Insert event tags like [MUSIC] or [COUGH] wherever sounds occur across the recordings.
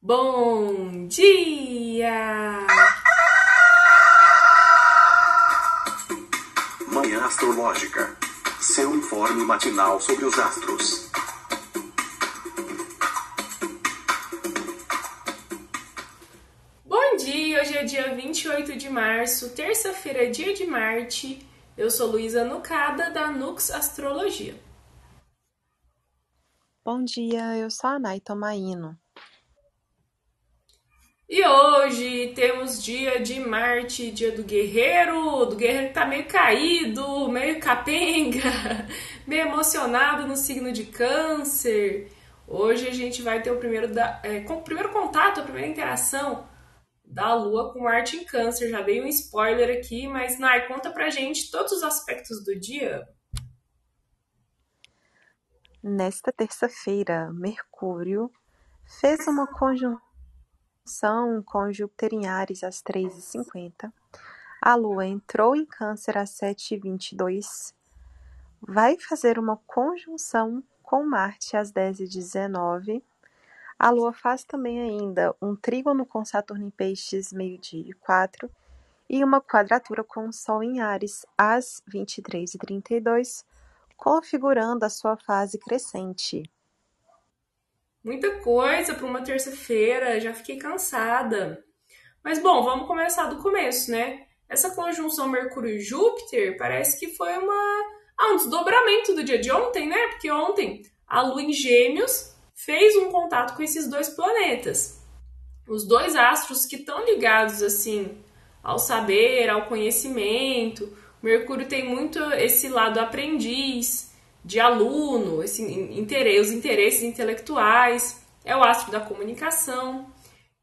Bom dia! Manhã Astrológica. Seu informe matinal sobre os astros. Bom dia! Hoje é dia 28 de março, terça-feira, dia de Marte. Eu sou Luísa Nucada, da Nux Astrologia. Bom dia, eu sou a Nay Tomaino. E hoje temos dia de Marte, dia do guerreiro, do guerreiro que tá meio caído, meio capenga, [LAUGHS] meio emocionado no signo de câncer. Hoje a gente vai ter o primeiro, da, é, com, primeiro contato, a primeira interação da Lua com Marte em câncer. Já dei um spoiler aqui, mas Nai, conta pra gente todos os aspectos do dia. Nesta terça-feira, Mercúrio fez uma conjunção com Júpiter em Ares às 3h50. A Lua entrou em Câncer às 7h22. Vai fazer uma conjunção com Marte às 10h19. A Lua faz também ainda um trígono com Saturno em Peixes, meio-dia e 4, e uma quadratura com o Sol em Ares às 23h32, configurando a sua fase crescente. Muita coisa para uma terça-feira, já fiquei cansada. Mas bom, vamos começar do começo, né? Essa conjunção Mercúrio e Júpiter parece que foi uma ah, um desdobramento do dia de ontem, né? Porque ontem a Lua em Gêmeos fez um contato com esses dois planetas. Os dois astros que estão ligados assim ao saber, ao conhecimento. Mercúrio tem muito esse lado aprendiz, de aluno, esse interesse, os interesses intelectuais, é o astro da comunicação.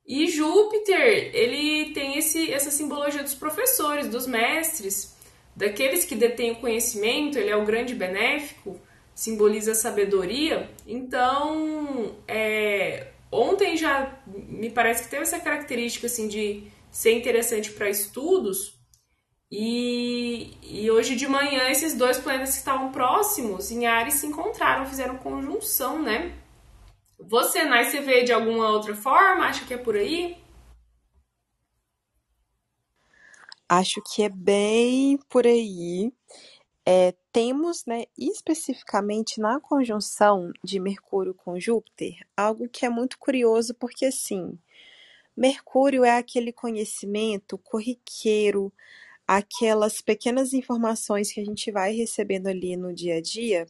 E Júpiter, ele tem esse, essa simbologia dos professores, dos mestres, daqueles que detêm o conhecimento, ele é o grande benéfico, simboliza a sabedoria. Então, é, ontem já me parece que teve essa característica assim de ser interessante para estudos, e, e, hoje de manhã esses dois planetas que estavam próximos em Ares se encontraram, fizeram conjunção, né? Você, Nai, você vê de alguma outra forma? Acha que é por aí? Acho que é bem por aí. É, temos, né, especificamente na conjunção de Mercúrio com Júpiter, algo que é muito curioso, porque assim, Mercúrio é aquele conhecimento corriqueiro, aquelas pequenas informações que a gente vai recebendo ali no dia a dia.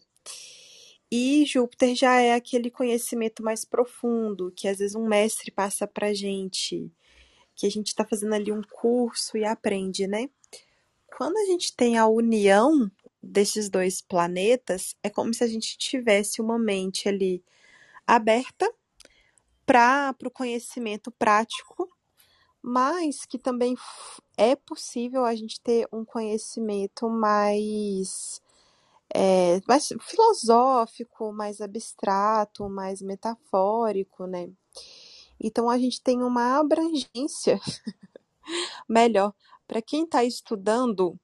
E Júpiter já é aquele conhecimento mais profundo, que às vezes um mestre passa pra gente, que a gente está fazendo ali um curso e aprende, né? Quando a gente tem a união desses dois planetas, é como se a gente tivesse uma mente ali aberta para o conhecimento prático mas que também é possível a gente ter um conhecimento mais, é, mais filosófico, mais abstrato, mais metafórico, né? Então a gente tem uma abrangência [LAUGHS] melhor para quem está estudando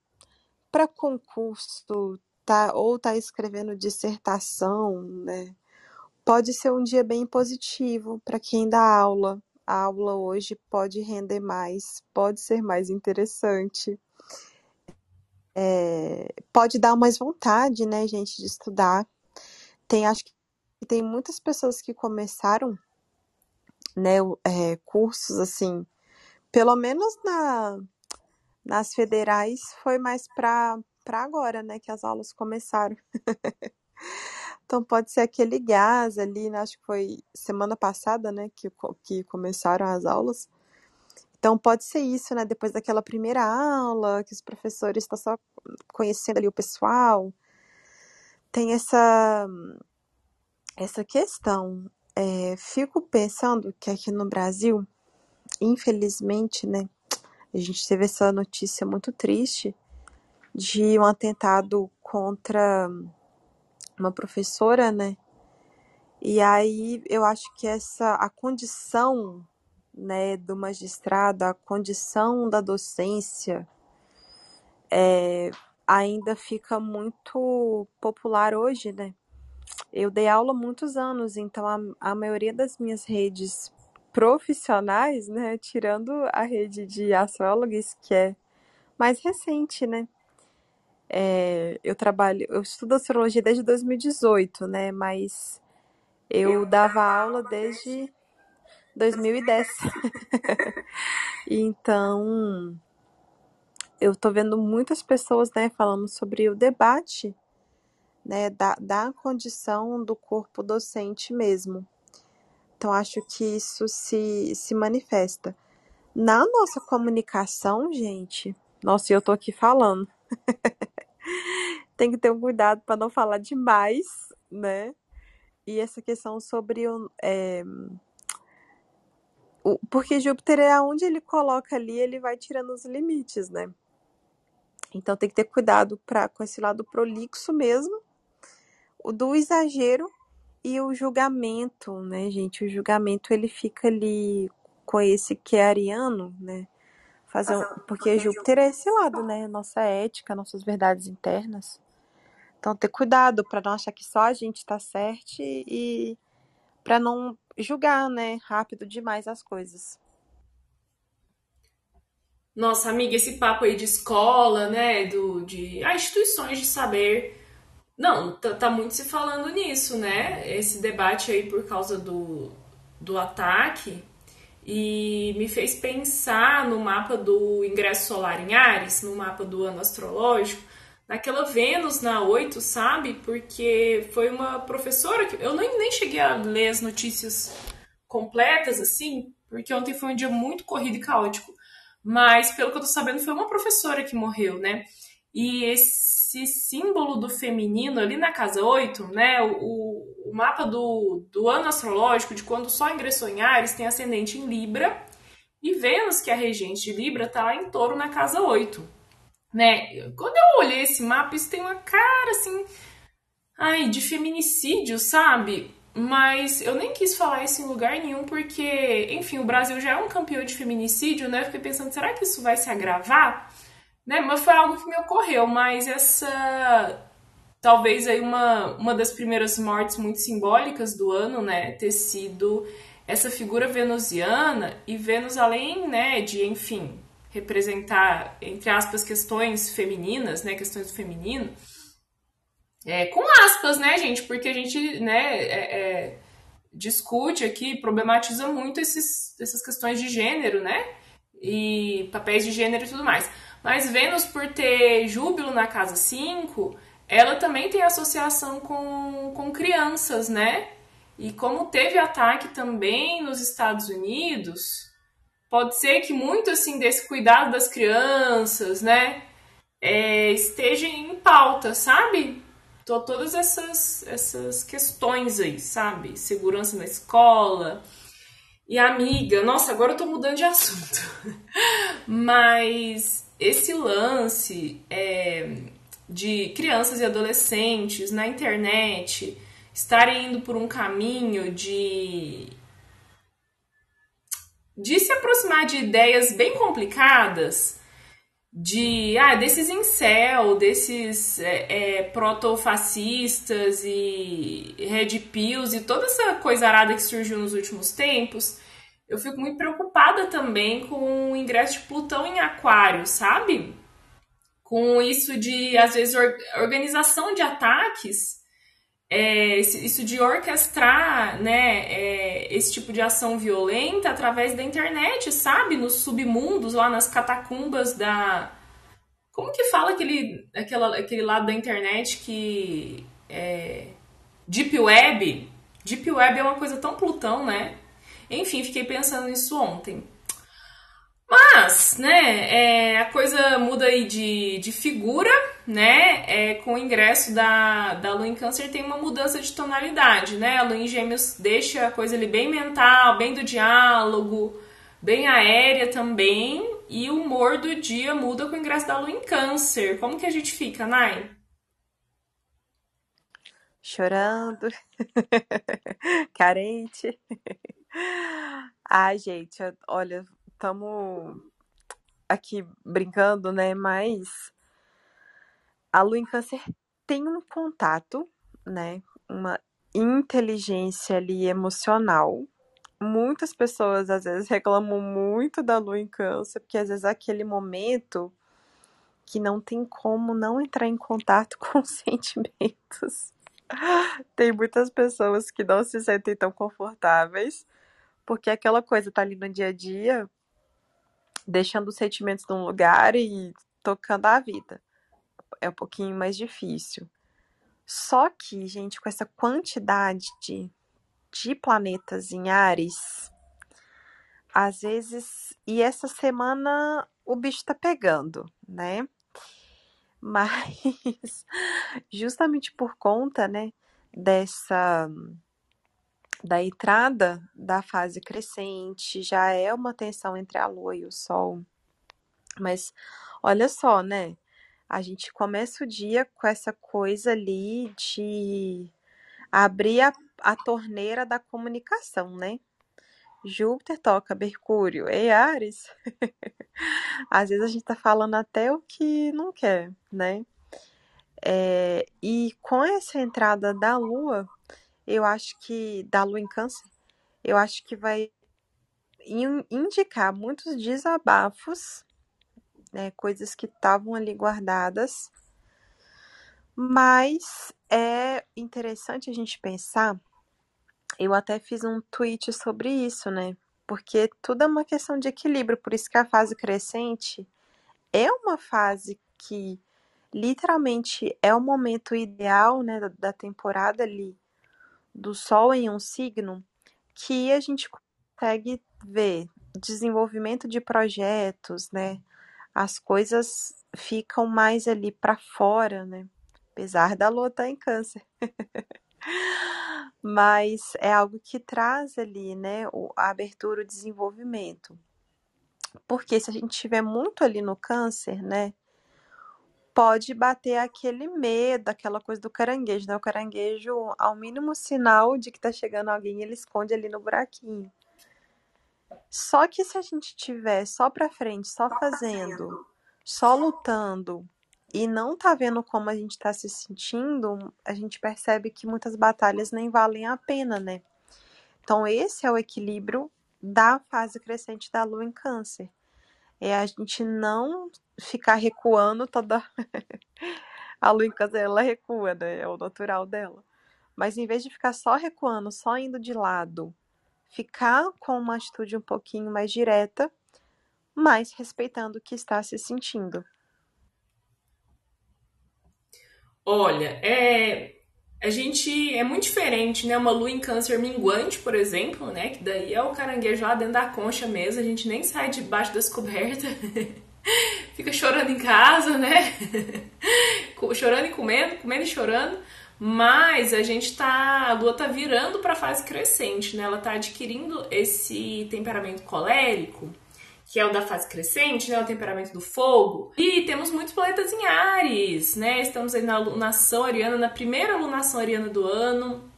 para concurso, tá, ou está escrevendo dissertação, né? Pode ser um dia bem positivo para quem dá aula a aula hoje pode render mais, pode ser mais interessante. É, pode dar mais vontade, né, gente, de estudar. Tem, acho que tem muitas pessoas que começaram, né, é, cursos assim, pelo menos na, nas federais foi mais para agora, né, que as aulas começaram. [LAUGHS] Então pode ser aquele gás ali, né? Acho que foi semana passada, né, que, que começaram as aulas. Então pode ser isso, né? Depois daquela primeira aula, que os professores estão só conhecendo ali o pessoal. Tem essa, essa questão. É, fico pensando que aqui no Brasil, infelizmente, né, a gente teve essa notícia muito triste de um atentado contra uma professora, né? E aí eu acho que essa a condição, né, do magistrado, a condição da docência é, ainda fica muito popular hoje, né? Eu dei aula muitos anos, então a, a maioria das minhas redes profissionais, né? Tirando a rede de astrólogos, que é mais recente, né? É, eu trabalho, eu estudo astrologia desde 2018, né? Mas eu dava aula desde 2010. [LAUGHS] então, eu tô vendo muitas pessoas, né, falando sobre o debate, né, da, da condição do corpo docente mesmo. Então, acho que isso se, se manifesta. Na nossa comunicação, gente, nossa, eu tô aqui falando. [LAUGHS] [LAUGHS] Tem que ter um cuidado para não falar demais, né? E essa questão sobre o, é, o. Porque Júpiter é onde ele coloca ali, ele vai tirando os limites, né? Então tem que ter cuidado pra, com esse lado prolixo mesmo, o do exagero e o julgamento, né, gente? O julgamento ele fica ali com esse que é ariano, né? Fazer um, porque Júpiter é esse lado, né? Nossa ética, nossas verdades internas. Então ter cuidado para não achar que só a gente tá certo e para não julgar, né, rápido demais as coisas. Nossa, amiga, esse papo aí de escola, né, do, de ah, instituições de saber, não, tá, tá, muito se falando nisso, né? Esse debate aí por causa do, do ataque e me fez pensar no mapa do ingresso solar em Ares, no mapa do ano astrológico, naquela Vênus na 8, sabe? Porque foi uma professora que eu nem, nem cheguei a ler as notícias completas assim, porque ontem foi um dia muito corrido e caótico. Mas, pelo que eu tô sabendo, foi uma professora que morreu, né? E esse símbolo do feminino ali na casa 8, né? O, o mapa do, do ano astrológico, de quando Sol ingressou em Ares, tem ascendente em Libra. E Vênus, que é a regente de Libra, tá lá em touro na casa 8. Né? Quando eu olhei esse mapa, isso tem uma cara assim. Ai, de feminicídio, sabe? Mas eu nem quis falar isso em lugar nenhum, porque, enfim, o Brasil já é um campeão de feminicídio, né? Eu fiquei pensando, será que isso vai se agravar? Né? Mas foi algo que me ocorreu, mas essa. Talvez aí uma, uma das primeiras mortes muito simbólicas do ano, né? Ter sido essa figura venusiana e Vênus, além, né, de, enfim, representar, entre aspas, questões femininas, né? Questões do feminino é, com aspas, né, gente? Porque a gente, né, é, é, discute aqui, problematiza muito esses, essas questões de gênero, né? E papéis de gênero e tudo mais. Mas Vênus, por ter Júbilo na casa 5, ela também tem associação com, com crianças, né? E como teve ataque também nos Estados Unidos, pode ser que muito assim desse cuidado das crianças, né, é, esteja em pauta, sabe? Tô, todas essas, essas questões aí, sabe? Segurança na escola. E amiga, nossa, agora eu tô mudando de assunto. [LAUGHS] Mas esse lance é, de crianças e adolescentes na internet estarem indo por um caminho de de se aproximar de ideias bem complicadas de ah, desses incel, desses é, é, protofascistas e red pills e toda essa coisa arada que surgiu nos últimos tempos, eu fico muito preocupada também com o ingresso de Plutão em Aquário, sabe? Com isso de, às vezes, or organização de ataques é, isso de orquestrar né, é, esse tipo de ação violenta através da internet, sabe? Nos submundos, lá nas catacumbas da. Como que fala aquele, aquela, aquele lado da internet que. É, Deep Web? Deep Web é uma coisa tão Plutão, né? Enfim, fiquei pensando nisso ontem. Mas, né, é, a coisa muda aí de, de figura, né? É, com o ingresso da, da Lua em Câncer tem uma mudança de tonalidade, né? A Lua em Gêmeos deixa a coisa ali bem mental, bem do diálogo, bem aérea também. E o humor do dia muda com o ingresso da Lua em Câncer. Como que a gente fica, Nai? Chorando, [LAUGHS] carente. Ai, gente, olha, estamos aqui brincando, né? Mas a lua em câncer tem um contato, né? Uma inteligência ali emocional muitas pessoas às vezes reclamam muito da lua em câncer, porque às vezes é aquele momento que não tem como não entrar em contato [LAUGHS] com os sentimentos. [LAUGHS] Tem muitas pessoas que não se sentem tão confortáveis, porque aquela coisa tá ali no dia a dia, deixando os sentimentos num lugar e tocando a vida. É um pouquinho mais difícil. Só que, gente, com essa quantidade de, de planetas em Ares, às vezes. E essa semana o bicho tá pegando, né? Mas [LAUGHS] justamente por conta, né, dessa da entrada da fase crescente, já é uma tensão entre a lua e o sol. Mas olha só, né? A gente começa o dia com essa coisa ali de abrir a, a torneira da comunicação, né? Júpiter toca Mercúrio. Ei, Ares. [LAUGHS] Às vezes a gente tá falando até o que não quer, né? É, e com essa entrada da Lua, eu acho que da Lua em Câncer, eu acho que vai indicar muitos desabafos, né, coisas que estavam ali guardadas. Mas é interessante a gente pensar eu até fiz um tweet sobre isso, né? Porque tudo é uma questão de equilíbrio, por isso que a fase crescente é uma fase que literalmente é o momento ideal, né, da temporada ali do sol em um signo, que a gente consegue ver desenvolvimento de projetos, né? As coisas ficam mais ali para fora, né? Apesar da lua estar tá em câncer. [LAUGHS] mas é algo que traz ali, né, a abertura, o desenvolvimento. Porque se a gente tiver muito ali no câncer, né, pode bater aquele medo, aquela coisa do caranguejo, né? O caranguejo, ao mínimo sinal de que tá chegando alguém, ele esconde ali no buraquinho. Só que se a gente tiver só para frente, só fazendo, só lutando, e não tá vendo como a gente tá se sentindo, a gente percebe que muitas batalhas nem valem a pena, né? Então, esse é o equilíbrio da fase crescente da lua em Câncer. É a gente não ficar recuando toda. [LAUGHS] a lua em Câncer, ela recua, né? É o natural dela. Mas em vez de ficar só recuando, só indo de lado, ficar com uma atitude um pouquinho mais direta, mas respeitando o que está se sentindo. Olha, é, a gente é muito diferente, né? Uma lua em câncer minguante, por exemplo, né? Que daí é o caranguejo lá dentro da concha mesmo, a gente nem sai debaixo das cobertas, [LAUGHS] fica chorando em casa, né? [LAUGHS] chorando e comendo, comendo e chorando. Mas a gente tá. A lua tá virando para fase crescente, né? Ela tá adquirindo esse temperamento colérico que é o da fase crescente, né, o temperamento do fogo. E temos muitos planetas em Ares, né? Estamos aí na lunação ariana, na primeira lunação ariana do ano.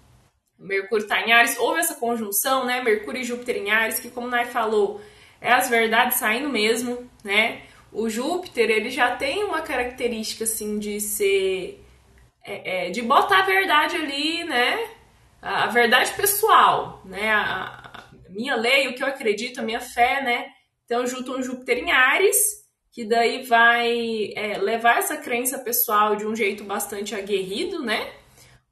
Mercúrio está em Ares, houve essa conjunção, né? Mercúrio e Júpiter em Ares, que como Nai falou, é as verdades saindo mesmo, né? O Júpiter, ele já tem uma característica, assim, de ser... É, é, de botar a verdade ali, né? A, a verdade pessoal, né? A, a minha lei, o que eu acredito, a minha fé, né? Então, junto um Júpiter em Ares, que daí vai é, levar essa crença pessoal de um jeito bastante aguerrido, né?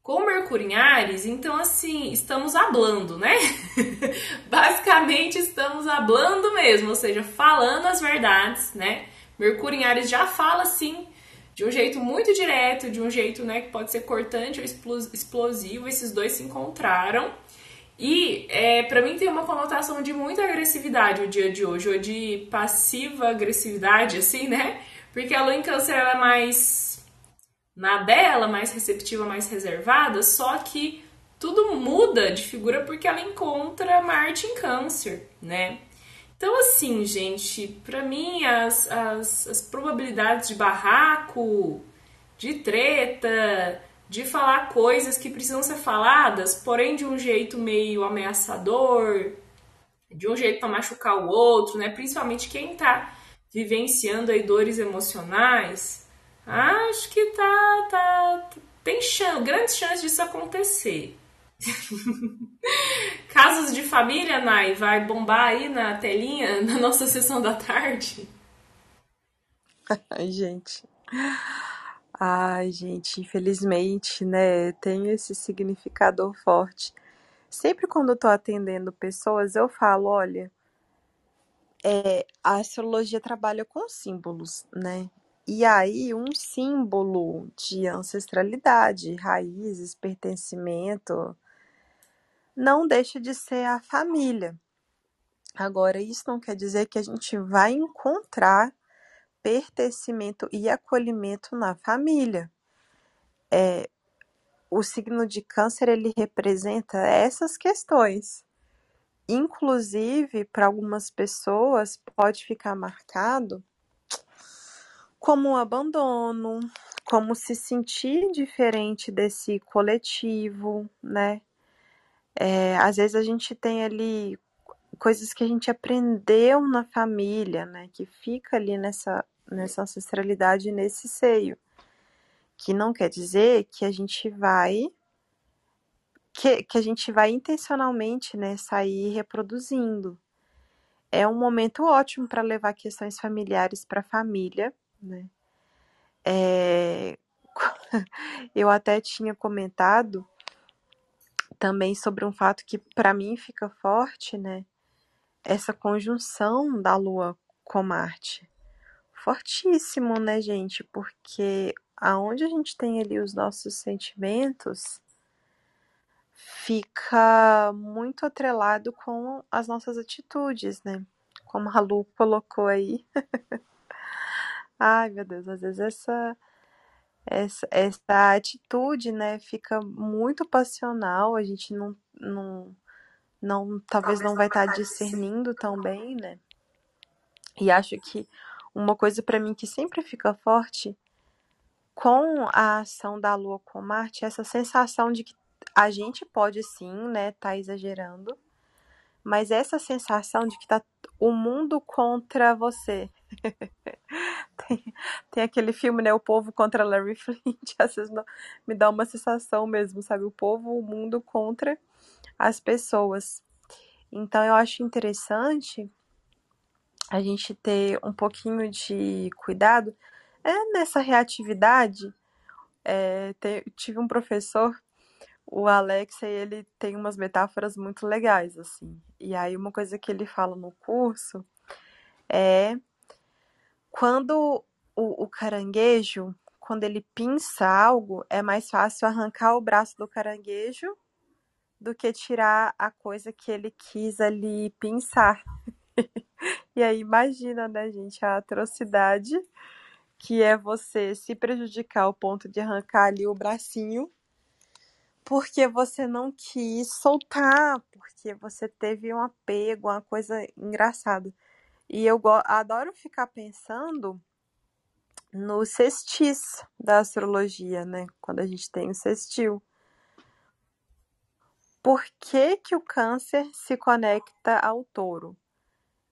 Com Mercúrio em Ares, então assim, estamos hablando, né? [LAUGHS] Basicamente estamos hablando mesmo, ou seja, falando as verdades, né? Mercúrio em Ares já fala assim, de um jeito muito direto, de um jeito né, que pode ser cortante ou explosivo. Esses dois se encontraram e é, para mim tem uma conotação de muita agressividade o dia de hoje, ou de passiva agressividade, assim, né? Porque a lua em câncer ela é mais na dela, mais receptiva, mais reservada, só que tudo muda de figura porque ela encontra Marte em câncer, né? Então, assim, gente, para mim as, as, as probabilidades de barraco, de treta, de falar coisas que precisam ser faladas, porém de um jeito meio ameaçador, de um jeito para machucar o outro, né? Principalmente quem está vivenciando aí dores emocionais, acho que tá, tá tem chance, grandes chances disso acontecer. [LAUGHS] Casos de família, Nai, vai bombar aí na telinha, na nossa sessão da tarde? [LAUGHS] Ai, gente. Ai, gente, infelizmente, né, tem esse significador forte. Sempre quando eu tô atendendo pessoas, eu falo, olha, é, a astrologia trabalha com símbolos, né? E aí, um símbolo de ancestralidade, raízes, pertencimento, não deixa de ser a família. Agora, isso não quer dizer que a gente vai encontrar pertencimento e acolhimento na família. É, o signo de câncer ele representa essas questões. Inclusive, para algumas pessoas, pode ficar marcado como um abandono, como se sentir diferente desse coletivo, né? É, às vezes a gente tem ali coisas que a gente aprendeu na família, né? Que fica ali nessa, nessa ancestralidade, nesse seio. Que não quer dizer que a gente vai que, que a gente vai intencionalmente né, sair reproduzindo. É um momento ótimo para levar questões familiares para a família, né? É, [LAUGHS] eu até tinha comentado também sobre um fato que para mim fica forte, né? Essa conjunção da Lua com Marte. Fortíssimo, né, gente? Porque aonde a gente tem ali os nossos sentimentos, fica muito atrelado com as nossas atitudes, né? Como a Lu colocou aí. [LAUGHS] Ai, meu Deus, às vezes essa essa, essa atitude, né, fica muito passional, a gente não, não, não talvez não vai estar tá discernindo tão bem, né? E acho que uma coisa para mim que sempre fica forte com a ação da Lua com Marte, é essa sensação de que a gente pode sim, né, tá exagerando, mas essa sensação de que tá o mundo contra você. [LAUGHS] tem, tem, aquele filme, né, O Povo contra Larry [LAUGHS] Flint, às vezes me dá uma sensação mesmo, sabe? O povo, o mundo contra as pessoas. Então eu acho interessante a gente ter um pouquinho de cuidado é nessa reatividade. É, tive um professor o Alex, ele tem umas metáforas muito legais, assim. E aí, uma coisa que ele fala no curso é quando o, o caranguejo, quando ele pinça algo, é mais fácil arrancar o braço do caranguejo do que tirar a coisa que ele quis ali pinçar. [LAUGHS] e aí, imagina, né, gente, a atrocidade que é você se prejudicar ao ponto de arrancar ali o bracinho porque você não quis soltar, porque você teve um apego, uma coisa engraçada. E eu adoro ficar pensando no sextis da astrologia, né? Quando a gente tem o sextil. Por que, que o câncer se conecta ao touro?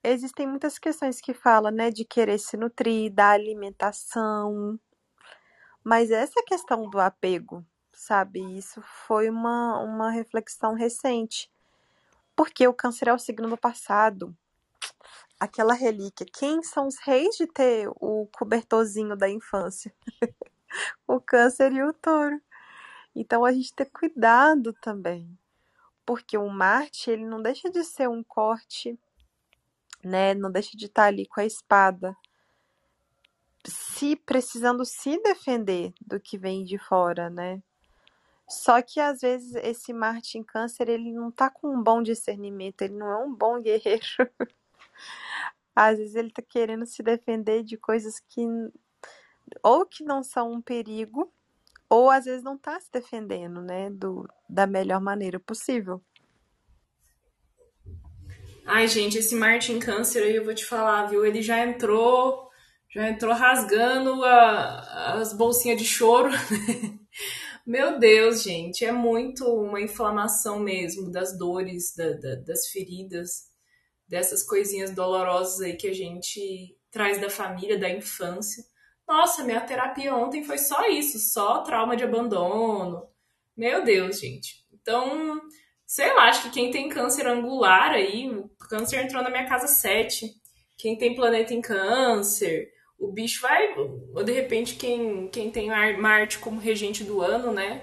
Existem muitas questões que falam, né, de querer se nutrir, da alimentação. Mas essa questão do apego, sabe? Isso foi uma, uma reflexão recente. Porque o câncer é o signo do passado. Aquela relíquia. Quem são os reis de ter o cobertorzinho da infância? [LAUGHS] o câncer e o touro. Então a gente tem cuidado também. Porque o Marte, ele não deixa de ser um corte, né? Não deixa de estar ali com a espada se precisando se defender do que vem de fora, né? Só que às vezes esse Marte em Câncer, ele não tá com um bom discernimento, ele não é um bom [LAUGHS] guerreiro. às vezes ele tá querendo se defender de coisas que ou que não são um perigo, ou às vezes não tá se defendendo, né, do, da melhor maneira possível. Ai, gente, esse Marte em Câncer aí eu vou te falar, viu? Ele já entrou, já entrou rasgando a, as bolsinhas de choro. [LAUGHS] Meu Deus, gente, é muito uma inflamação mesmo das dores, da, da, das feridas, dessas coisinhas dolorosas aí que a gente traz da família, da infância. Nossa, minha terapia ontem foi só isso, só trauma de abandono. Meu Deus, gente. Então, sei lá, acho que quem tem câncer angular aí, o câncer entrou na minha casa 7. Quem tem planeta em câncer, o bicho vai. Ou de repente, quem, quem tem Marte como regente do ano, né?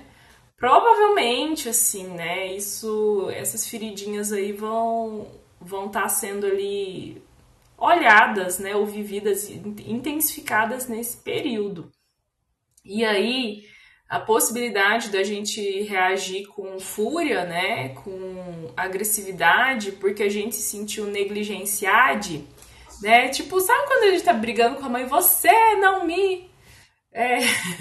Provavelmente, assim, né? Isso, essas feridinhas aí vão vão estar tá sendo ali olhadas, né? Ou vividas, intensificadas nesse período. E aí, a possibilidade da gente reagir com fúria, né? Com agressividade, porque a gente se sentiu negligenciado, né? Tipo, sabe quando a gente tá brigando com a mãe? Você não me é,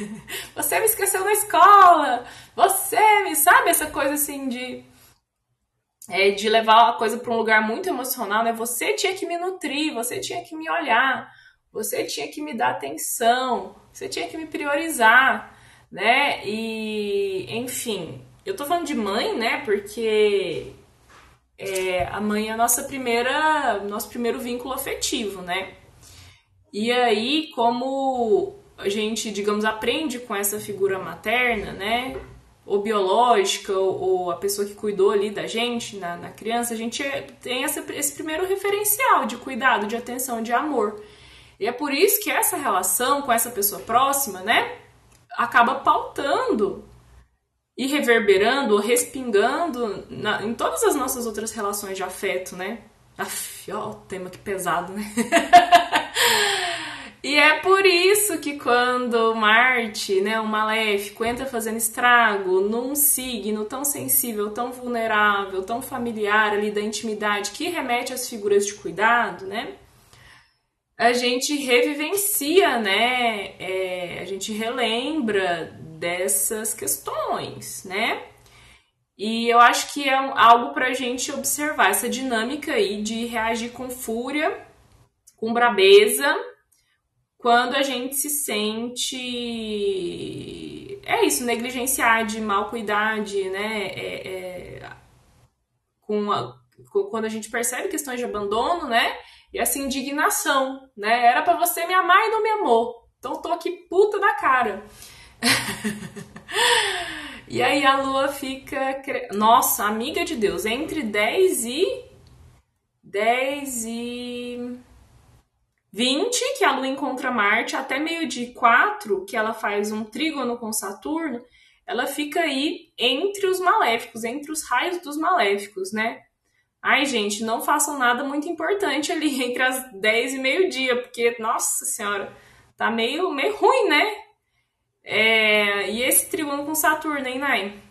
[LAUGHS] você me esqueceu na escola, você me sabe essa coisa assim de é, de levar a coisa para um lugar muito emocional, né? Você tinha que me nutrir, você tinha que me olhar, você tinha que me dar atenção, você tinha que me priorizar, né? E enfim, eu tô falando de mãe, né? Porque é, a mãe é a nossa primeira, nosso primeiro vínculo afetivo, né? E aí, como a gente, digamos, aprende com essa figura materna, né? Ou biológica, ou, ou a pessoa que cuidou ali da gente, na, na criança, a gente tem essa, esse primeiro referencial de cuidado, de atenção, de amor. E é por isso que essa relação com essa pessoa próxima, né? Acaba pautando e reverberando ou respingando na, em todas as nossas outras relações de afeto, né? Aff, ó, tema que pesado, né? [LAUGHS] E é por isso que quando Marte, né, o maléfico, entra fazendo estrago num signo tão sensível, tão vulnerável, tão familiar ali da intimidade, que remete às figuras de cuidado, né? A gente revivencia, né? É, a gente relembra dessas questões, né? E eu acho que é algo para a gente observar essa dinâmica aí de reagir com fúria, com brabeza, quando a gente se sente. É isso, negligenciar, de mal cuidar, de, né? É, é, com a, quando a gente percebe questões de abandono, né? E essa indignação, né? Era para você me amar e não me amou. Então tô aqui puta da cara. [LAUGHS] e aí a lua fica. Nossa, amiga de Deus, entre 10 e. 10 e. 20, que a Lua encontra Marte, até meio de 4, que ela faz um trígono com Saturno, ela fica aí entre os maléficos, entre os raios dos maléficos, né? Ai, gente, não façam nada muito importante ali [LAUGHS] entre as 10 e meio-dia, porque, nossa senhora, tá meio, meio ruim, né? É... E esse trígono com Saturno, hein, Nai?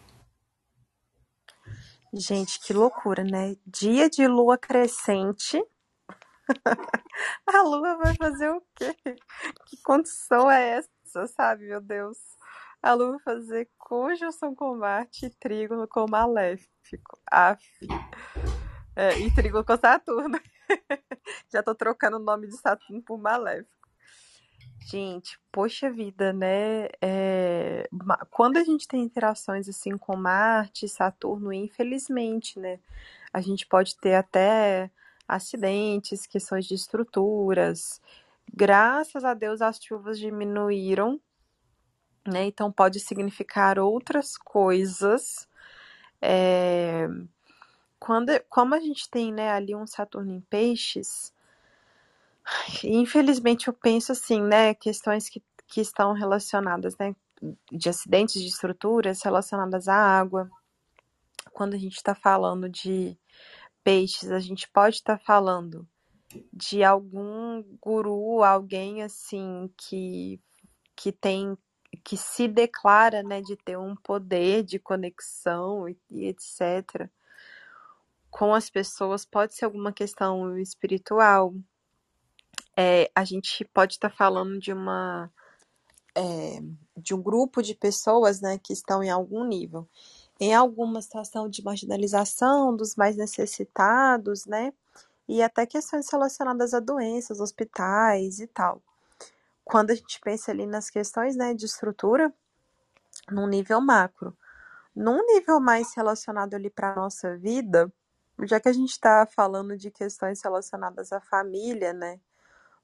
Gente, que loucura, né? Dia de lua crescente A lua vai fazer o quê? Que condição é essa, sabe, meu Deus? A lua vai fazer conjunção com Marte e trígono com Maléfico. Af. É, e trígono com Saturno. [LAUGHS] Já tô trocando o nome de Saturno por Maléfico. Gente, poxa vida, né? É... Quando a gente tem interações assim com Marte, Saturno, infelizmente, né? A gente pode ter até acidentes, questões de estruturas. Graças a Deus as chuvas diminuíram, né? Então pode significar outras coisas. É... Quando, como a gente tem né, ali um Saturno em peixes, infelizmente eu penso assim, né? Questões que, que estão relacionadas, né? De acidentes de estruturas relacionadas à água. Quando a gente está falando de peixes, a gente pode estar tá falando de algum guru, alguém assim que que tem que se declara, né, de ter um poder de conexão e, e etc. com as pessoas, pode ser alguma questão espiritual. É, a gente pode estar tá falando de uma é, de um grupo de pessoas, né, que estão em algum nível em alguma situação de marginalização dos mais necessitados, né? E até questões relacionadas a doenças, hospitais e tal. Quando a gente pensa ali nas questões né, de estrutura, num nível macro. Num nível mais relacionado ali para a nossa vida, já que a gente está falando de questões relacionadas à família, né?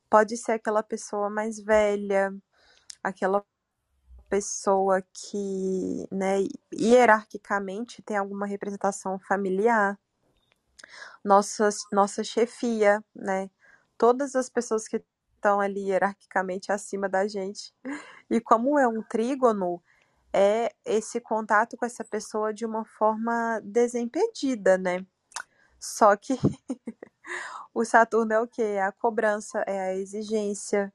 Pode ser aquela pessoa mais velha, aquela pessoa que, né, hierarquicamente tem alguma representação familiar. Nossa, nossa chefia, né? Todas as pessoas que estão ali hierarquicamente acima da gente. E como é um trígono, é esse contato com essa pessoa de uma forma desimpedida, né? Só que [LAUGHS] o Saturno é o quê? É a cobrança, é a exigência,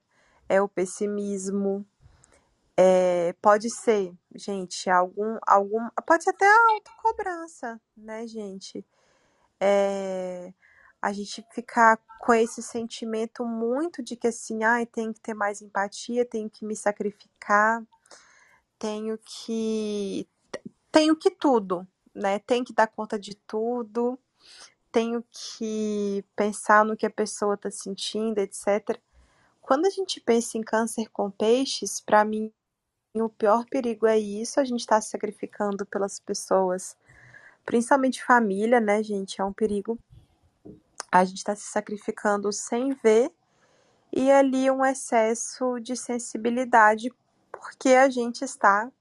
é o pessimismo. É, pode ser, gente, algum, algum. Pode ser até a autocobrança, né, gente? É, a gente ficar com esse sentimento muito de que assim, ai, tenho que ter mais empatia, tenho que me sacrificar, tenho que. Tenho que tudo, né? Tenho que dar conta de tudo, tenho que pensar no que a pessoa está sentindo, etc. Quando a gente pensa em câncer com peixes, para mim o pior perigo é isso, a gente está se sacrificando pelas pessoas, principalmente família, né, gente? É um perigo. A gente está se sacrificando sem ver e ali um excesso de sensibilidade porque a gente está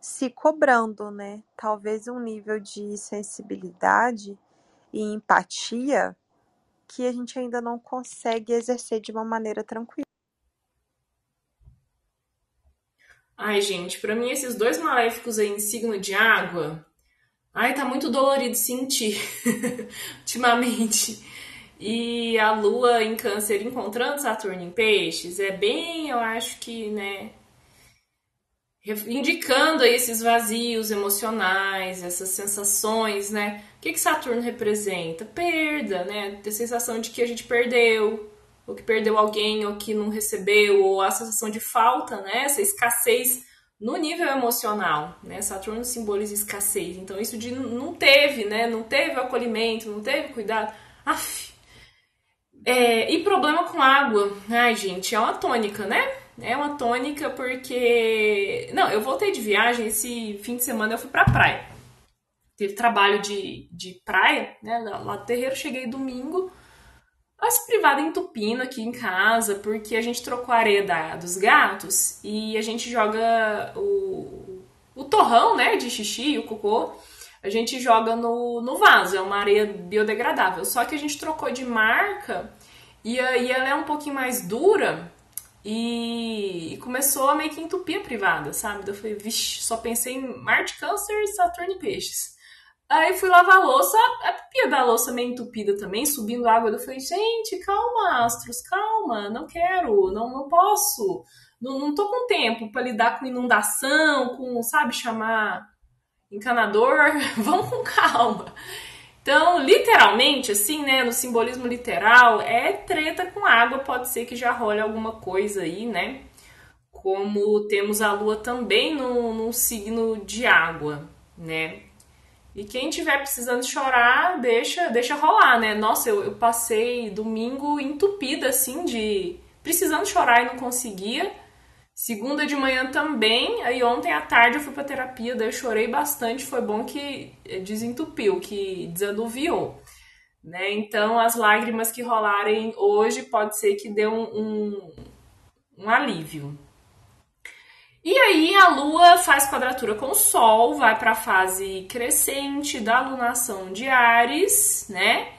se cobrando, né? Talvez um nível de sensibilidade e empatia que a gente ainda não consegue exercer de uma maneira tranquila. Ai, gente, para mim esses dois maléficos aí em signo de água, ai, tá muito dolorido sentir [LAUGHS] ultimamente. E a lua em câncer encontrando Saturno em peixes é bem, eu acho que, né, indicando aí esses vazios emocionais, essas sensações, né? O que, que Saturno representa? Perda, né? Ter sensação de que a gente perdeu, ou que perdeu alguém, ou que não recebeu, ou a sensação de falta, né? Essa escassez no nível emocional, né? Saturno simboliza escassez. Então, isso de não teve, né? Não teve acolhimento, não teve cuidado. Aff. É, e problema com água. Ai, gente, é uma tônica, né? É uma tônica porque. Não, eu voltei de viagem, esse fim de semana eu fui pra praia. Teve trabalho de, de praia, né? Lá do terreiro, cheguei domingo. As privadas entupindo aqui em casa, porque a gente trocou a areia da, dos gatos e a gente joga o, o torrão, né, de xixi, o cocô, a gente joga no, no vaso, é uma areia biodegradável. Só que a gente trocou de marca e aí ela é um pouquinho mais dura e, e, começou a meio que entupir a privada, sabe? Eu falei, vixe, só pensei em Marte, Câncer, Saturno e Peixes. Aí fui lavar a louça, a pia da louça meio entupida também, subindo água. Eu falei, gente, calma, astros, calma, não quero, não, não posso. Não, não tô com tempo para lidar com inundação, com, sabe, chamar encanador. [LAUGHS] Vamos com calma. Então, literalmente, assim, né, no simbolismo literal, é treta com água, pode ser que já role alguma coisa aí, né? Como temos a lua também no signo de água, né? E quem tiver precisando chorar, deixa, deixa rolar, né? Nossa, eu, eu passei domingo entupida, assim, de precisando chorar e não conseguia. Segunda de manhã também, aí ontem à tarde eu fui pra terapia, daí eu chorei bastante, foi bom que desentupiu, que desanuviou. Né? Então, as lágrimas que rolarem hoje pode ser que dê um, um, um alívio. E aí a Lua faz quadratura com o Sol, vai para a fase crescente da lunação de Ares, né?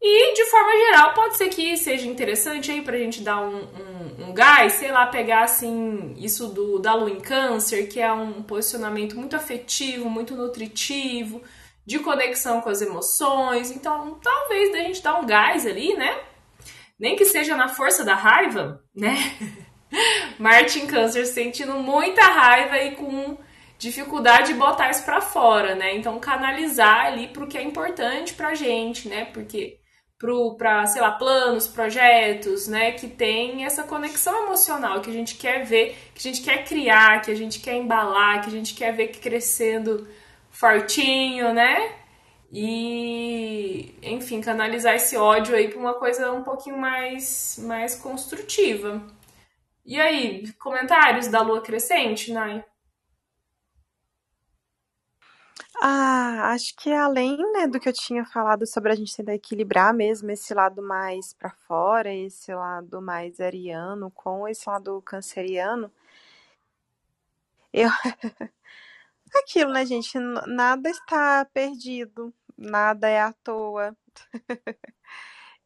E de forma geral pode ser que seja interessante aí pra gente dar um, um, um gás, sei lá, pegar assim isso do da lua em câncer, que é um posicionamento muito afetivo, muito nutritivo, de conexão com as emoções. Então, talvez a gente dar um gás ali, né? Nem que seja na força da raiva, né? [LAUGHS] [LAUGHS] Marte em câncer sentindo muita raiva e com dificuldade de botar isso para fora, né? Então canalizar ali pro que é importante pra gente, né? Porque para, sei lá, planos, projetos, né, que tem essa conexão emocional que a gente quer ver, que a gente quer criar, que a gente quer embalar, que a gente quer ver crescendo fortinho, né? E, enfim, canalizar esse ódio aí para uma coisa um pouquinho mais mais construtiva. E aí, comentários da lua crescente, Nai? Ah, acho que além, né, do que eu tinha falado sobre a gente tentar equilibrar mesmo esse lado mais para fora, esse lado mais ariano com esse lado canceriano, Eu [LAUGHS] aquilo, né, gente? Nada está perdido, nada é à toa. [LAUGHS]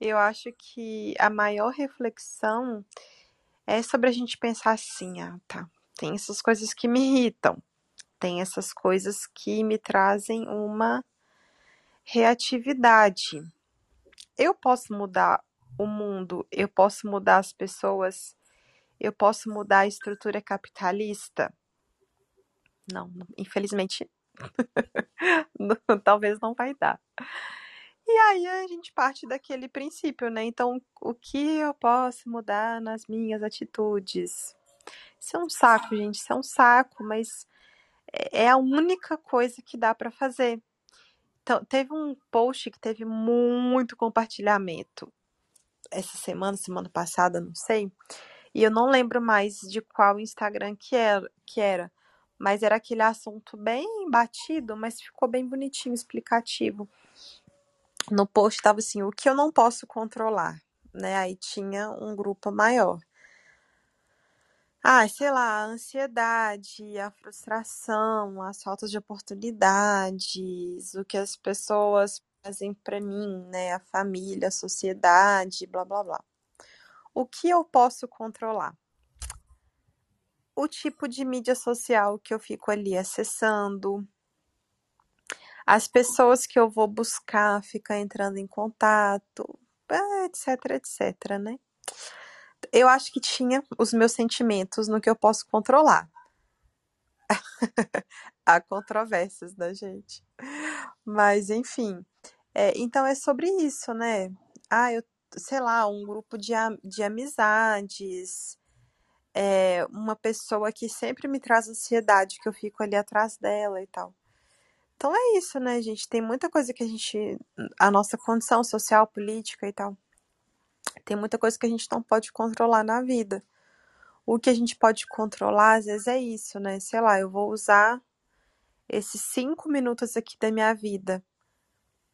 Eu acho que a maior reflexão é sobre a gente pensar assim, ah, tá. Tem essas coisas que me irritam, tem essas coisas que me trazem uma reatividade. Eu posso mudar o mundo, eu posso mudar as pessoas, eu posso mudar a estrutura capitalista? Não, infelizmente, [LAUGHS] talvez não vai dar. E aí a gente parte daquele princípio, né? Então, o que eu posso mudar nas minhas atitudes? Isso é um saco, gente, isso é um saco, mas é, é a única coisa que dá para fazer. Então, teve um post que teve muito compartilhamento essa semana, semana passada, não sei. E eu não lembro mais de qual Instagram que era, que era, mas era aquele assunto bem batido, mas ficou bem bonitinho, explicativo. No post estava assim, o que eu não posso controlar, né? Aí tinha um grupo maior. Ah, sei lá, a ansiedade, a frustração, as faltas de oportunidades, o que as pessoas fazem para mim, né? A família, a sociedade, blá blá blá. O que eu posso controlar? O tipo de mídia social que eu fico ali acessando, as pessoas que eu vou buscar, ficar entrando em contato, etc, etc, né? Eu acho que tinha os meus sentimentos no que eu posso controlar. [LAUGHS] Há controvérsias da gente. Mas, enfim. É, então é sobre isso, né? Ah, eu, sei lá, um grupo de, de amizades, é, uma pessoa que sempre me traz ansiedade, que eu fico ali atrás dela e tal. Então é isso, né, gente? Tem muita coisa que a gente. A nossa condição social, política e tal. Tem muita coisa que a gente não pode controlar na vida. O que a gente pode controlar, às vezes, é isso, né? Sei lá, eu vou usar esses cinco minutos aqui da minha vida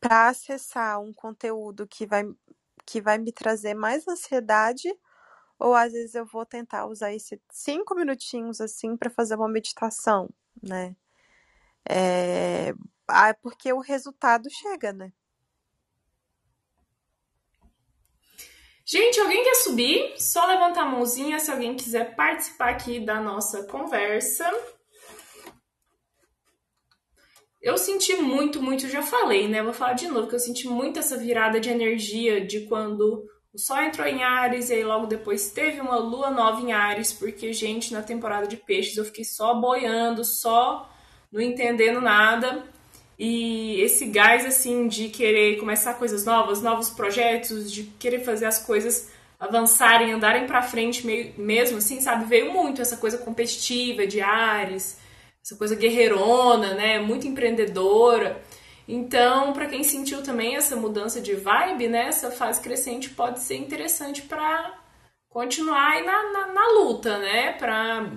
para acessar um conteúdo que vai, que vai me trazer mais ansiedade, ou às vezes eu vou tentar usar esses cinco minutinhos assim para fazer uma meditação, né? É, ah, porque o resultado chega, né? Gente, alguém quer subir? Só levantar a mãozinha se alguém quiser participar aqui da nossa conversa. Eu senti muito, muito, já falei, né? Vou falar de novo, que eu senti muito essa virada de energia de quando o Sol entrou em Ares e aí logo depois teve uma lua nova em Ares, porque, gente, na temporada de peixes eu fiquei só boiando, só não entendendo nada. E esse gás, assim, de querer começar coisas novas, novos projetos, de querer fazer as coisas avançarem, andarem para frente mesmo, assim, sabe? Veio muito essa coisa competitiva de Ares, essa coisa guerreirona, né? Muito empreendedora. Então, para quem sentiu também essa mudança de vibe, né? Essa fase crescente pode ser interessante para continuar aí na, na, na luta, né? Para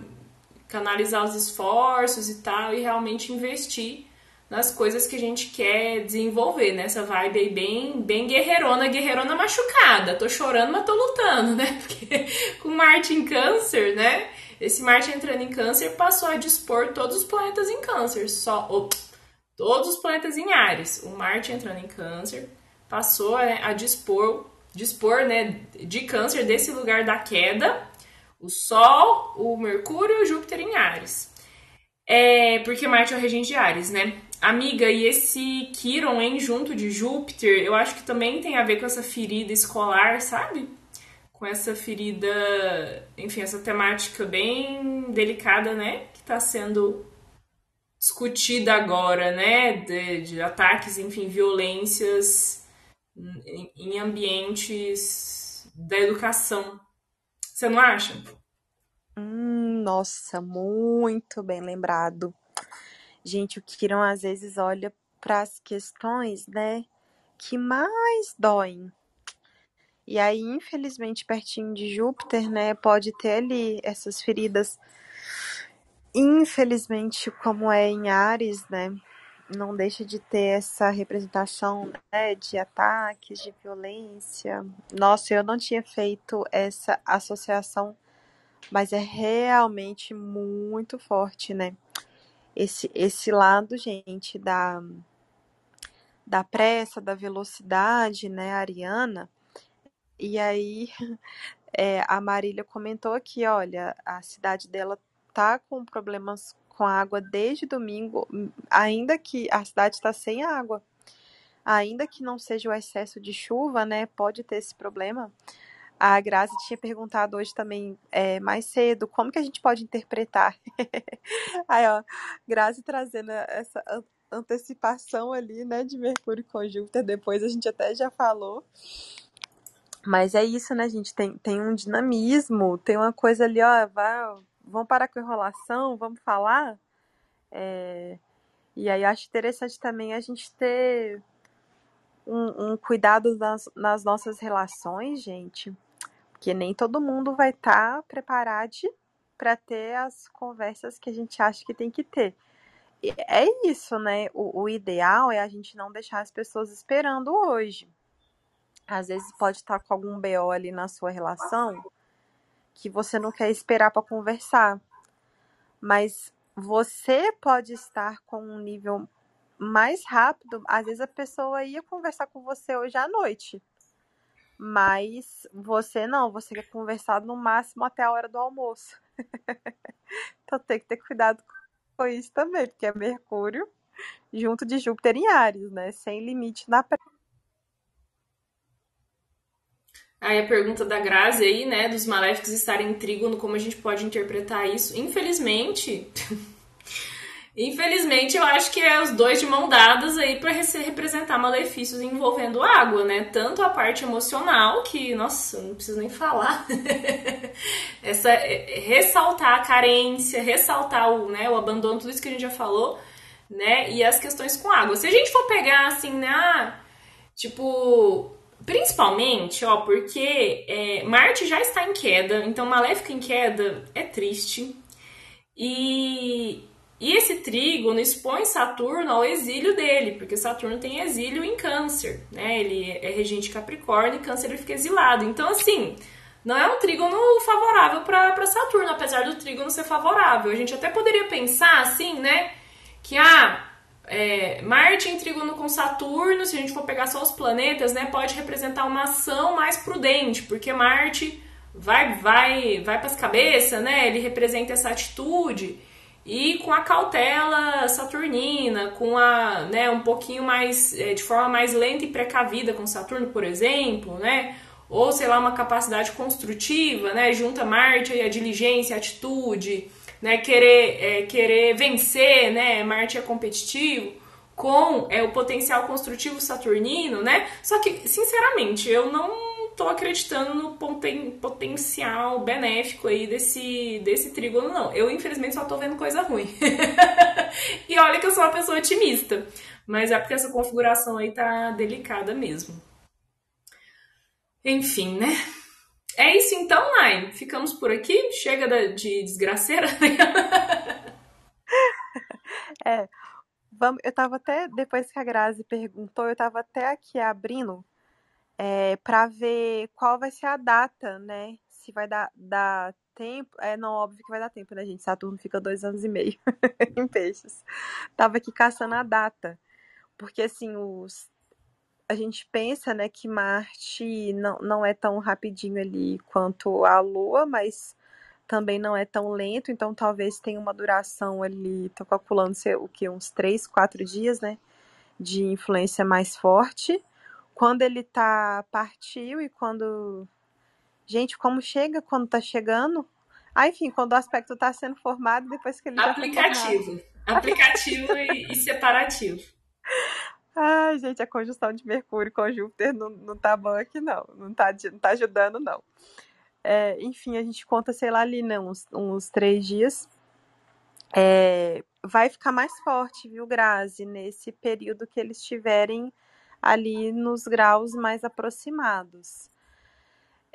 canalizar os esforços e tal e realmente investir nas coisas que a gente quer desenvolver, né? Essa vibe aí bem, bem guerreirona, guerreirona machucada. Tô chorando, mas tô lutando, né? [LAUGHS] Porque com Marte em câncer, né? Esse Marte entrando em câncer passou a dispor todos os planetas em câncer. Só todos os planetas em Ares. O Marte entrando em câncer passou né, a dispor, dispor né, de câncer desse lugar da queda. O Sol, o Mercúrio e o Júpiter em Ares. É, porque Marte é o regente de Ares, né? Amiga, e esse Quiron em junto de Júpiter, eu acho que também tem a ver com essa ferida escolar, sabe? Com essa ferida, enfim, essa temática bem delicada, né? Que está sendo discutida agora, né? De, de, ataques, enfim, violências em, em ambientes da educação. Você não acha? Hum, nossa, muito bem lembrado. Gente, o Kiron às vezes olha para as questões, né, que mais doem. E aí, infelizmente, pertinho de Júpiter, né, pode ter ali essas feridas. Infelizmente, como é em Ares, né, não deixa de ter essa representação, né, de ataques, de violência. Nossa, eu não tinha feito essa associação Mas é realmente muito forte, né? Esse, esse lado, gente, da, da pressa, da velocidade, né, Ariana? E aí, [LAUGHS] é, a Marília comentou aqui, olha, a cidade dela tá com problemas com água desde domingo, ainda que a cidade está sem água. Ainda que não seja o excesso de chuva, né, pode ter esse problema. A Grazi tinha perguntado hoje também é, mais cedo como que a gente pode interpretar. [LAUGHS] Aí, ó, Grazi trazendo essa antecipação ali, né, de Mercúrio Júpiter, depois a gente até já falou. Mas é isso, né, gente? Tem, tem um dinamismo, tem uma coisa ali, ó, vai, vamos parar com enrolação, vamos falar. É, e aí acho interessante também a gente ter um, um cuidado nas, nas nossas relações, gente, porque nem todo mundo vai estar tá preparado para ter as conversas que a gente acha que tem que ter. E é isso, né? O, o ideal é a gente não deixar as pessoas esperando hoje. Às vezes pode estar tá com algum BO ali na sua relação que você não quer esperar para conversar. Mas você pode estar com um nível mais rápido, às vezes a pessoa ia conversar com você hoje à noite. Mas você não, você quer conversar no máximo até a hora do almoço. [LAUGHS] então tem que ter cuidado com isso também, porque é Mercúrio junto de Júpiter em Ares, né? Sem limite na Aí a pergunta da Grazi aí, né, dos maléficos estarem em trígono, como a gente pode interpretar isso? Infelizmente, [LAUGHS] Infelizmente, eu acho que é os dois de mão dadas aí para representar malefícios envolvendo água, né? Tanto a parte emocional, que, nossa, não preciso nem falar. [LAUGHS] Essa é, é, ressaltar a carência, ressaltar o, né, o abandono, tudo isso que a gente já falou, né? E as questões com água. Se a gente for pegar assim, né, ah, tipo, Principalmente, ó, porque é, Marte já está em queda, então Maléfica em queda é triste. E, e esse trígono expõe Saturno ao exílio dele, porque Saturno tem exílio em Câncer, né? Ele é regente Capricórnio e Câncer ele fica exilado. Então, assim, não é um trígono favorável para Saturno, apesar do trígono ser favorável. A gente até poderia pensar, assim, né? Que, ah, é, Marte em trígono com Saturno, se a gente for pegar só os planetas, né? Pode representar uma ação mais prudente, porque Marte vai, vai, vai para as cabeças, né? Ele representa essa atitude e com a cautela saturnina, com a, né, um pouquinho mais, é, de forma mais lenta e precavida com Saturno, por exemplo, né, ou sei lá, uma capacidade construtiva, né, junta Marte e a diligência, a atitude, né, querer, é, querer vencer, né, Marte é competitivo, com é, o potencial construtivo saturnino, né, só que, sinceramente, eu não tô acreditando no poten potencial benéfico aí desse, desse trígono, não. Eu, infelizmente, só tô vendo coisa ruim. [LAUGHS] e olha que eu sou uma pessoa otimista. Mas é porque essa configuração aí tá delicada mesmo. Enfim, né? É isso então, Nai. Ficamos por aqui. Chega de desgraceira. [LAUGHS] é. Vamos, eu tava até, depois que a Grazi perguntou, eu tava até aqui abrindo é, para ver qual vai ser a data, né? Se vai dar, dar tempo. É, não, óbvio que vai dar tempo, né, gente? Saturno fica dois anos e meio [LAUGHS] em peixes. Tava aqui caçando a data. Porque, assim, os, a gente pensa, né, que Marte não, não é tão rapidinho ali quanto a Lua, mas também não é tão lento, então talvez tenha uma duração ali, tô calculando ser o que, uns três, quatro dias, né, de influência mais forte quando ele tá partiu e quando. Gente, como chega quando tá chegando? Ah, enfim, quando o aspecto tá sendo formado, depois que ele Aplicativo. Já [LAUGHS] Aplicativo e, e separativo. Ai, gente, a conjunção de Mercúrio com Júpiter não, não tá bom aqui, não. Não tá, não tá ajudando, não. É, enfim, a gente conta, sei lá, ali, né, uns, uns três dias. É, vai ficar mais forte, viu, Grazi, nesse período que eles tiverem ali nos graus mais aproximados.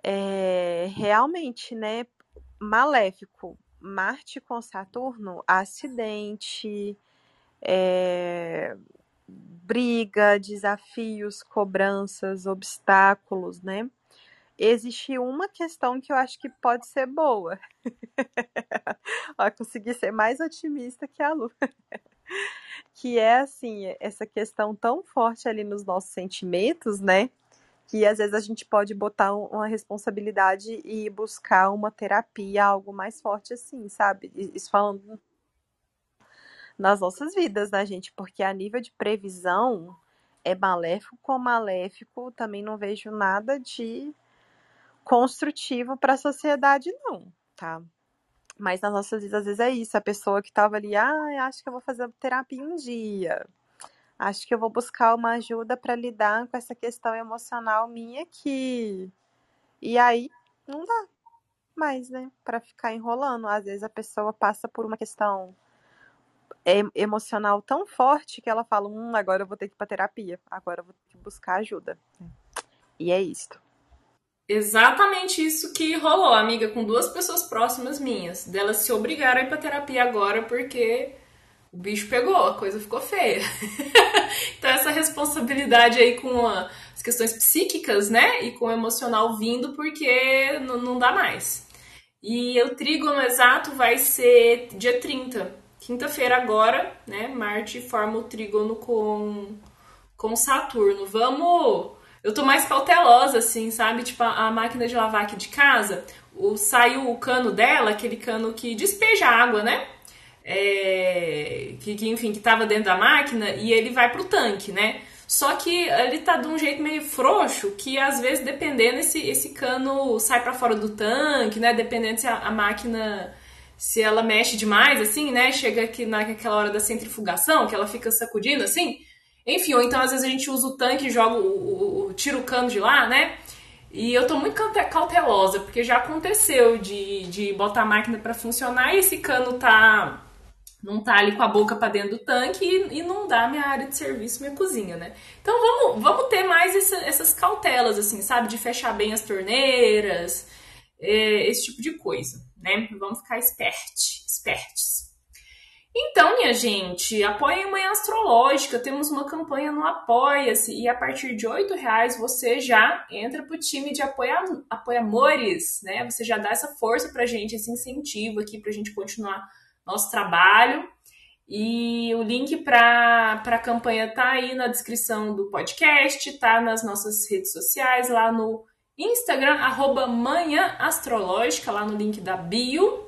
É, realmente, né? Maléfico, Marte com Saturno, acidente, é, briga, desafios, cobranças, obstáculos, né? existe uma questão que eu acho que pode ser boa. [LAUGHS] Ó, consegui ser mais otimista que a Lu. [LAUGHS] que é assim, essa questão tão forte ali nos nossos sentimentos, né? Que às vezes a gente pode botar uma responsabilidade e buscar uma terapia, algo mais forte assim, sabe? Isso falando nas nossas vidas, né, gente? Porque a nível de previsão é maléfico com maléfico, também não vejo nada de construtivo para a sociedade, não, tá? Mas nas nossas vidas, às vezes é isso, a pessoa que estava ali, ah, acho que eu vou fazer terapia um dia. Acho que eu vou buscar uma ajuda para lidar com essa questão emocional minha aqui. E aí, não dá mais, né? Para ficar enrolando. Às vezes a pessoa passa por uma questão emocional tão forte que ela fala: hum, agora eu vou ter que ir pra terapia, agora eu vou ter que buscar ajuda. E é isto. Exatamente isso que rolou, amiga, com duas pessoas próximas minhas. Delas se obrigaram a ir pra terapia agora porque o bicho pegou, a coisa ficou feia. [LAUGHS] então, essa responsabilidade aí com a, as questões psíquicas, né? E com o emocional vindo porque não, não dá mais. E o trígono exato vai ser dia 30 quinta-feira agora, né? Marte forma o trígono com, com Saturno. Vamos. Eu tô mais cautelosa, assim, sabe? Tipo, a, a máquina de lavar aqui de casa, o, saiu o cano dela, aquele cano que despeja água, né? É, que, que, enfim, que tava dentro da máquina e ele vai pro tanque, né? Só que ele tá de um jeito meio frouxo, que às vezes, dependendo, esse, esse cano sai para fora do tanque, né? Dependendo se a, a máquina se ela mexe demais, assim, né? Chega aqui naquela hora da centrifugação, que ela fica sacudindo assim. Enfim, ou então às vezes a gente usa o tanque e joga o, o, tira o cano de lá, né? E eu tô muito cautelosa, porque já aconteceu de, de botar a máquina para funcionar e esse cano tá não tá ali com a boca para dentro do tanque e, e, não dá minha área de serviço, minha cozinha, né? Então vamos, vamos ter mais essa, essas cautelas, assim, sabe? De fechar bem as torneiras, é, esse tipo de coisa né? Vamos ficar espertos, espertos. Então, minha gente, apoiem a Manhã Astrológica. Temos uma campanha no Apoia-se e a partir de R$ reais você já entra pro time de apoia apoiamores, né? Você já dá essa força pra gente, esse incentivo aqui pra gente continuar nosso trabalho. E o link para a campanha tá aí na descrição do podcast, tá nas nossas redes sociais, lá no Instagram, arroba Manhã Astrológica, lá no link da bio.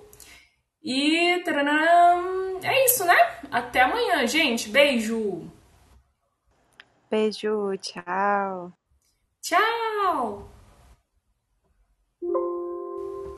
E taranam, é isso, né? Até amanhã, gente. Beijo. Beijo, tchau. Tchau.